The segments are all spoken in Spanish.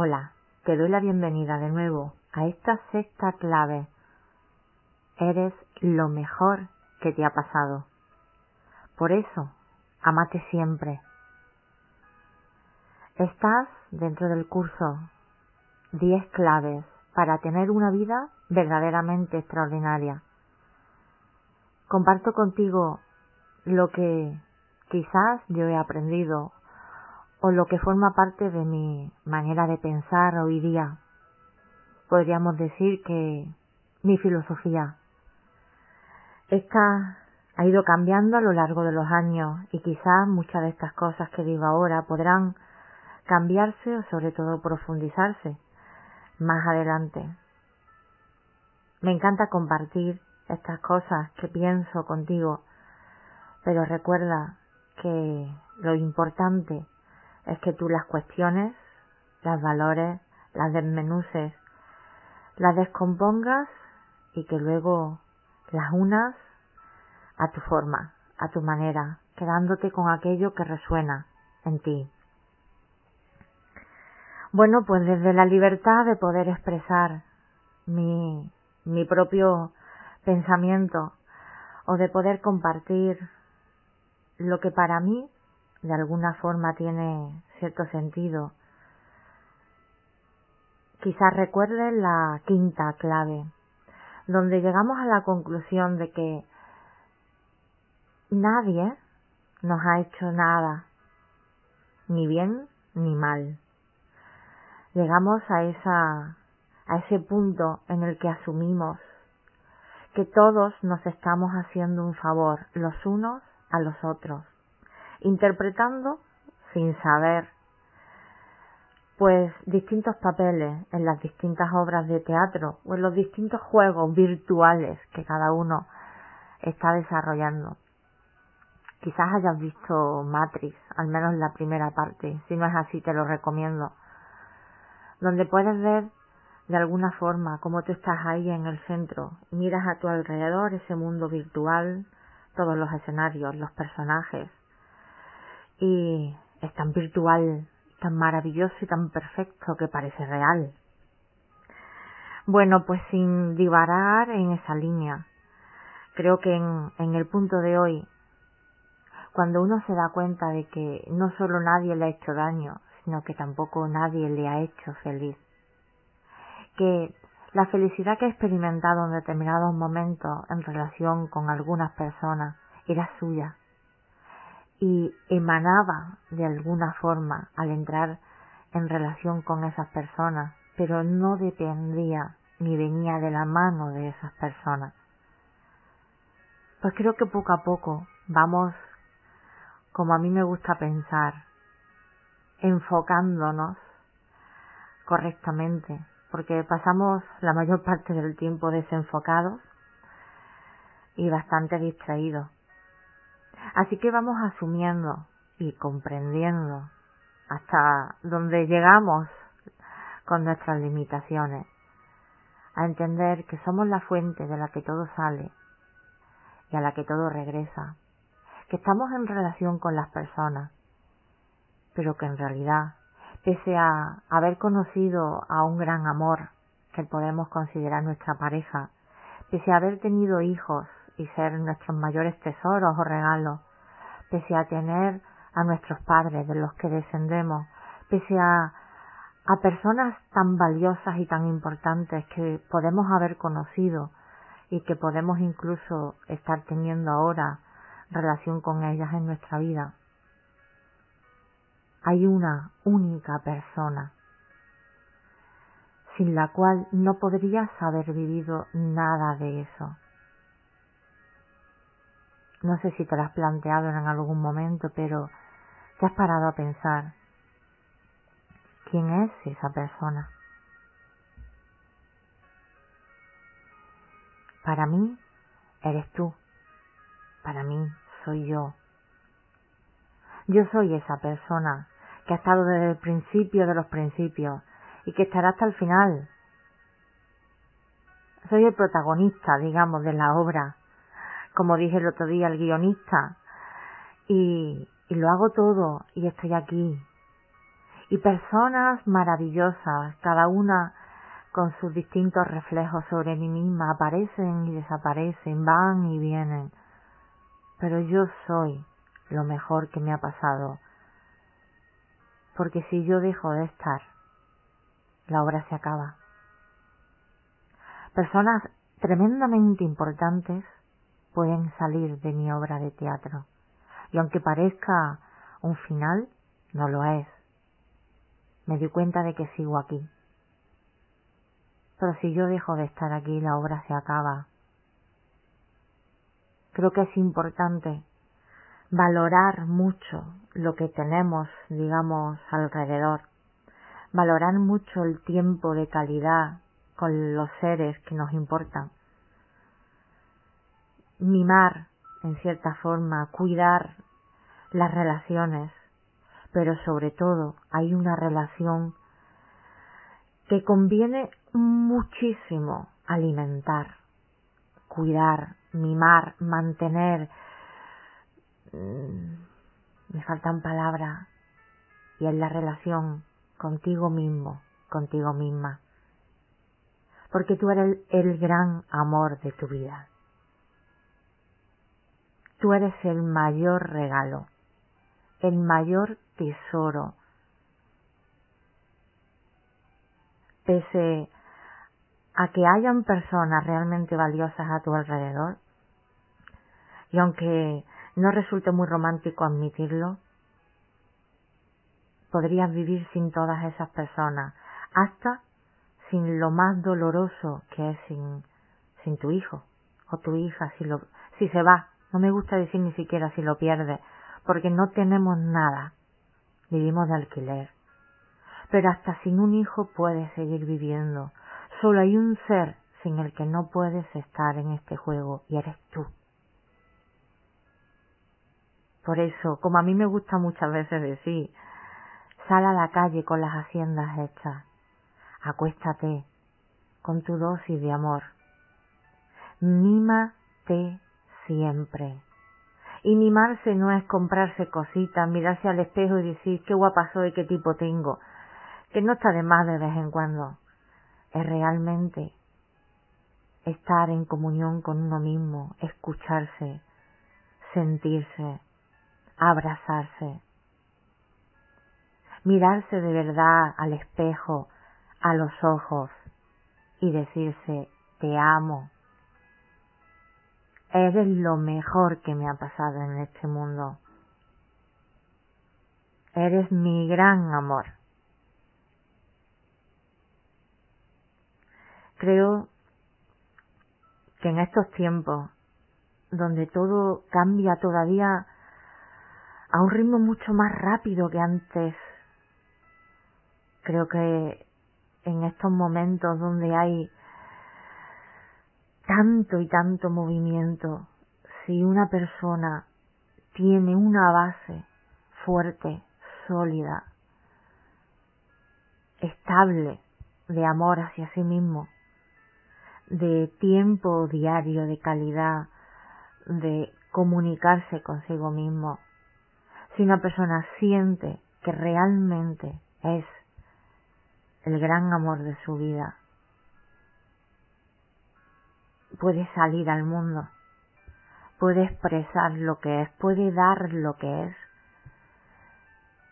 Hola, te doy la bienvenida de nuevo a esta sexta clave. Eres lo mejor que te ha pasado. Por eso, amate siempre. Estás dentro del curso 10 claves para tener una vida verdaderamente extraordinaria. Comparto contigo lo que quizás yo he aprendido o lo que forma parte de mi manera de pensar hoy día. Podríamos decir que mi filosofía. Esta ha ido cambiando a lo largo de los años y quizás muchas de estas cosas que digo ahora podrán cambiarse o sobre todo profundizarse más adelante. Me encanta compartir estas cosas que pienso contigo, pero recuerda que lo importante es que tú las cuestiones, las valores, las desmenuces, las descompongas y que luego las unas a tu forma, a tu manera, quedándote con aquello que resuena en ti. Bueno, pues desde la libertad de poder expresar mi, mi propio pensamiento o de poder compartir lo que para mí de alguna forma tiene cierto sentido. Quizás recuerdes la quinta clave, donde llegamos a la conclusión de que nadie nos ha hecho nada, ni bien ni mal. Llegamos a esa a ese punto en el que asumimos que todos nos estamos haciendo un favor los unos a los otros interpretando sin saber pues distintos papeles en las distintas obras de teatro o en los distintos juegos virtuales que cada uno está desarrollando. Quizás hayas visto Matrix, al menos la primera parte, si no es así te lo recomiendo, donde puedes ver de alguna forma cómo tú estás ahí en el centro, miras a tu alrededor ese mundo virtual, todos los escenarios, los personajes, y es tan virtual, tan maravilloso y tan perfecto que parece real. Bueno, pues sin divarar en esa línea, creo que en, el punto de hoy, cuando uno se da cuenta de que no solo nadie le ha hecho daño, sino que tampoco nadie le ha hecho feliz, que la felicidad que he experimentado en determinados momentos en relación con algunas personas era suya, y emanaba de alguna forma al entrar en relación con esas personas, pero no dependía ni venía de la mano de esas personas. Pues creo que poco a poco vamos, como a mí me gusta pensar, enfocándonos correctamente, porque pasamos la mayor parte del tiempo desenfocados y bastante distraídos. Así que vamos asumiendo y comprendiendo hasta donde llegamos con nuestras limitaciones, a entender que somos la fuente de la que todo sale y a la que todo regresa, que estamos en relación con las personas, pero que en realidad, pese a haber conocido a un gran amor que podemos considerar nuestra pareja, pese a haber tenido hijos y ser nuestros mayores tesoros o regalos, pese a tener a nuestros padres de los que descendemos, pese a, a personas tan valiosas y tan importantes que podemos haber conocido y que podemos incluso estar teniendo ahora relación con ellas en nuestra vida. Hay una única persona sin la cual no podrías haber vivido nada de eso No sé si te lo has planteado en algún momento, pero te has parado a pensar, ¿quién es esa persona? Para mí, eres tú. Para mí, soy yo. Yo soy esa persona que ha estado desde el principio de los principios y que estará hasta el final. Soy el protagonista, digamos, de la obra como dije el otro día, el guionista. Y, y lo hago todo y estoy aquí. Y personas maravillosas, cada una con sus distintos reflejos sobre mí misma, aparecen y desaparecen, van y vienen. Pero yo soy lo mejor que me ha pasado. Porque si yo dejo de estar, la obra se acaba. Personas tremendamente importantes pueden salir de mi obra de teatro. Y aunque parezca un final, no lo es. Me di cuenta de que sigo aquí. Pero si yo dejo de estar aquí, la obra se acaba. Creo que es importante valorar mucho lo que tenemos, digamos, alrededor. Valorar mucho el tiempo de calidad con los seres que nos importan mimar, en cierta forma, cuidar las relaciones, pero sobre todo hay una relación que conviene muchísimo alimentar, cuidar, mimar, mantener. Mm, me faltan palabras. Y es la relación contigo mismo, contigo misma. Porque tú eres el gran amor de tu vida. Tú eres el mayor regalo, el mayor tesoro. Pese a que hayan personas realmente valiosas a tu alrededor, y aunque no resulte muy romántico admitirlo, podrías vivir sin todas esas personas, hasta sin lo más doloroso que es sin, tu hijo o tu hija si, lo, si se va no me gusta decir ni siquiera si lo pierde, porque no tenemos nada. Vivimos de alquiler. Pero hasta sin un hijo puedes seguir viviendo. Solo hay un ser sin el que no puedes estar en este juego y eres tú. Por eso, como a mí me gusta muchas veces decir, sal a la calle con las haciendas hechas. Acuéstate con tu dosis de amor. Mímate siempre. Y mimarse no es comprarse cositas, mirarse al espejo y decir qué guapa soy, qué tipo tengo, que no está de más de vez en cuando. Es realmente estar en comunión con uno mismo, escucharse, sentirse, abrazarse, mirarse de verdad al espejo, a los ojos y decirse te amo, Eres lo mejor que me ha pasado en este mundo. Eres mi gran amor. Creo que en estos tiempos, donde todo cambia todavía a un ritmo mucho más rápido que antes, creo que en estos momentos donde hay tanto y tanto movimiento, si una persona tiene una base fuerte, sólida, estable de amor hacia sí mismo, de tiempo diario, de calidad, de comunicarse consigo mismo, si una persona siente que realmente es el gran amor de su vida, puede salir al mundo, puede expresar lo que es, puede dar lo que es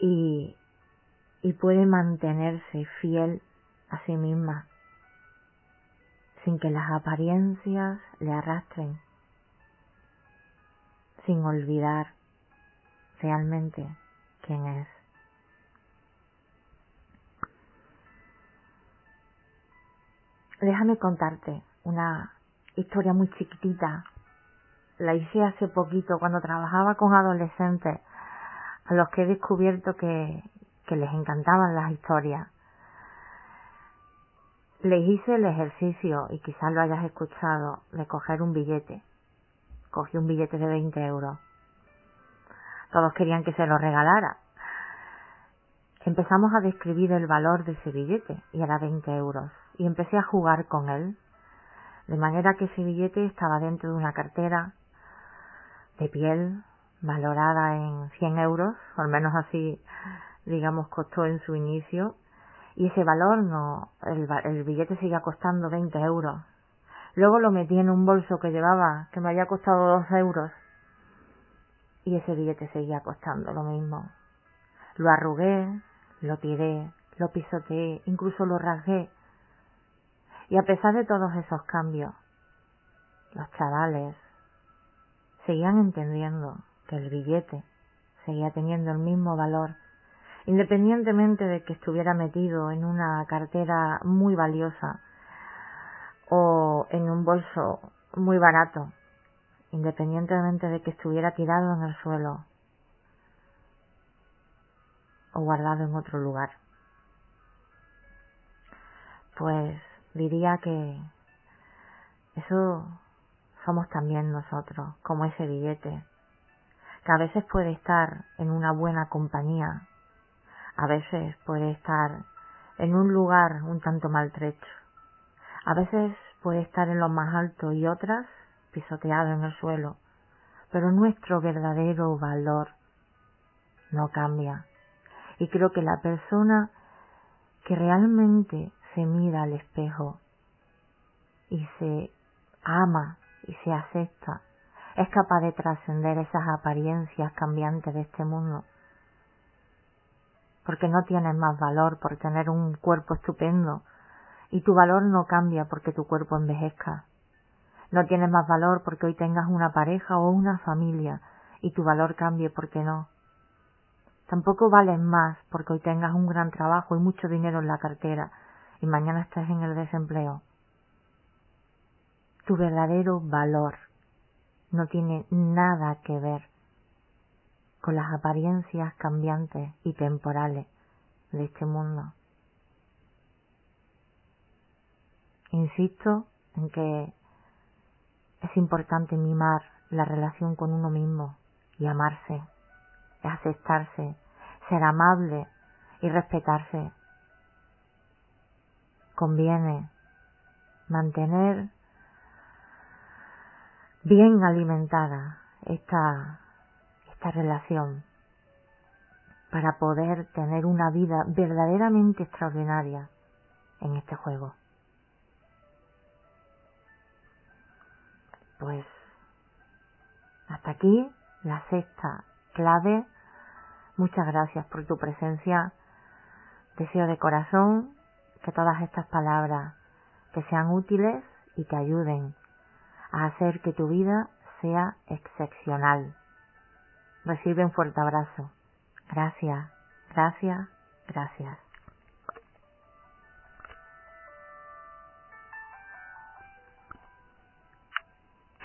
y, y puede mantenerse fiel a sí misma sin que las apariencias le arrastren, sin olvidar realmente quién es. Déjame contarte una historia muy chiquitita la hice hace poquito cuando trabajaba con adolescentes a los que he descubierto que, les encantaban las historias. Les hice el ejercicio, y quizás lo hayas escuchado, de coger un billete. Cogí un billete de 20 euros. Todos querían que se lo regalara. Empezamos a describir el valor de ese billete, y era 20 euros, y empecé a jugar con él. De manera que ese billete estaba dentro de una cartera de piel valorada en 100 euros, al menos así, digamos, costó en su inicio, y ese valor no, el, el billete seguía costando 20 euros. Luego lo metí en un bolso que llevaba, que me había costado 2 euros, y ese billete seguía costando lo mismo. Lo arrugué, lo tiré, lo pisoteé, incluso lo rasgué. Y a pesar de todos esos cambios, los chavales seguían entendiendo que el billete seguía teniendo el mismo valor, independientemente de que estuviera metido en una cartera muy valiosa o en un bolso muy barato, independientemente de que estuviera tirado en el suelo o guardado en otro lugar. Pues diría que eso somos también nosotros, como ese billete, que a veces puede estar en una buena compañía, a veces puede estar en un lugar un tanto maltrecho, a veces puede estar en lo más alto y otras pisoteado en el suelo, pero nuestro verdadero valor no cambia. Y creo que la persona que realmente se mira al espejo y se ama y se acepta, es capaz de trascender esas apariencias cambiantes de este mundo. Porque no tienes más valor por tener un cuerpo estupendo y tu valor no cambia porque tu cuerpo envejezca. No tienes más valor porque hoy tengas una pareja o una familia y tu valor cambie porque no. Tampoco vales más porque hoy tengas un gran trabajo y mucho dinero en la cartera y mañana estés en el desempleo tu verdadero valor no tiene nada que ver con las apariencias cambiantes y temporales de este mundo. Insisto en que es importante mimar la relación con uno mismo y amarse, aceptarse, ser amable y respetarse. Conviene mantener bien alimentada esta, esta relación para poder tener una vida verdaderamente extraordinaria en este juego. Pues hasta aquí la sexta clave. Muchas gracias por tu presencia. Deseo de corazón que todas estas palabras te sean útiles y te ayuden a hacer que tu vida sea excepcional. Recibe un fuerte abrazo. Gracias, gracias, gracias.